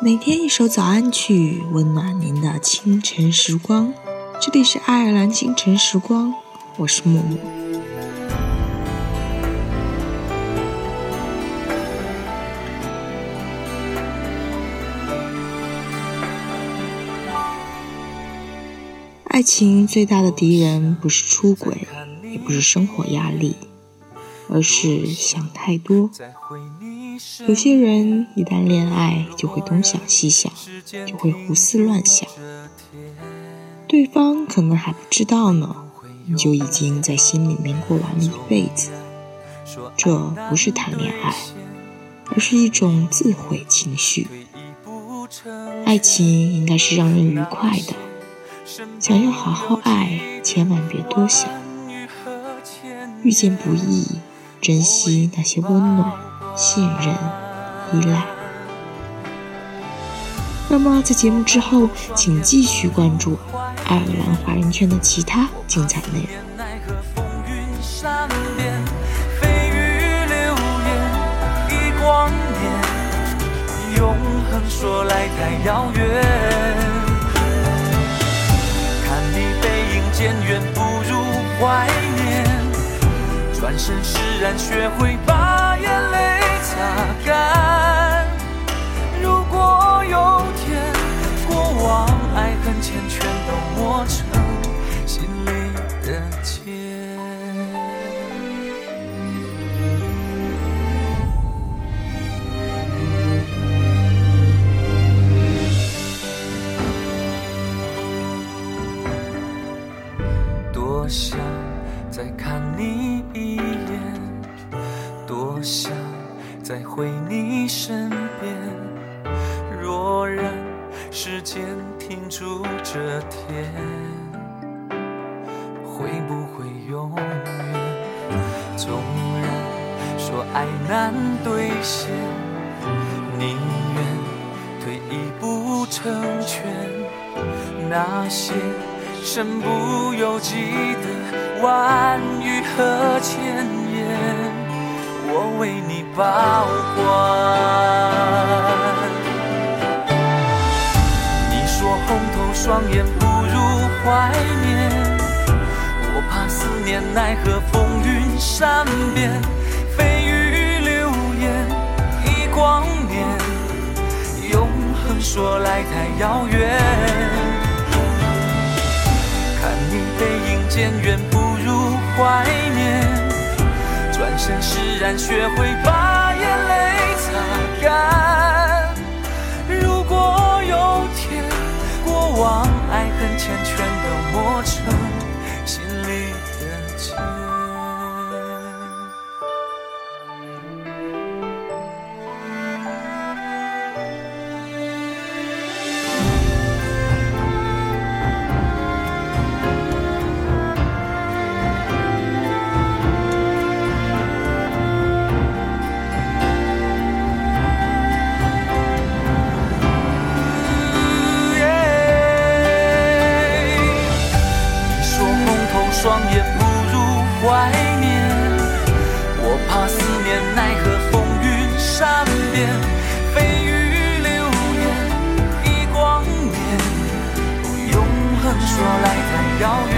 每天一首早安曲，温暖您的清晨时光。这里是爱尔兰清晨时光，我是木木。爱情最大的敌人不是出轨，也不是生活压力，而是想太多。有些人一旦恋爱，就会东想西想，就会胡思乱想。对方可能还不知道呢，你就已经在心里面过完了一辈子。这不是谈恋爱，而是一种自毁情绪。爱情应该是让人愉快的，想要好好爱，千万别多想。遇见不易，珍惜那些温暖。信任、依赖。那么，在节目之后，请继续关注爱尔兰华人圈的其他精彩内容。永恒说来太遥远，看你背影渐远，不如怀念。转身释然，学会再看你一眼，多想。再回你身边，若然时间停住这天，会不会永远？纵然说爱难兑现，宁愿退一步成全。那些身不由己的万语和千言。我为你保管。你说红透双眼不如怀念，我怕思念奈何风云善变，蜚语流言一光年，永恒说来太遥远。但，学会怀念，我怕思念奈何风云善变，蜚语流言一光年，永恒说来太遥远。